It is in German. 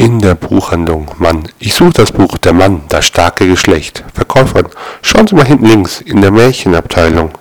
In der Buchhandlung. Mann, ich suche das Buch Der Mann, das starke Geschlecht. Verkäuferin, schauen Sie mal hinten links in der Märchenabteilung.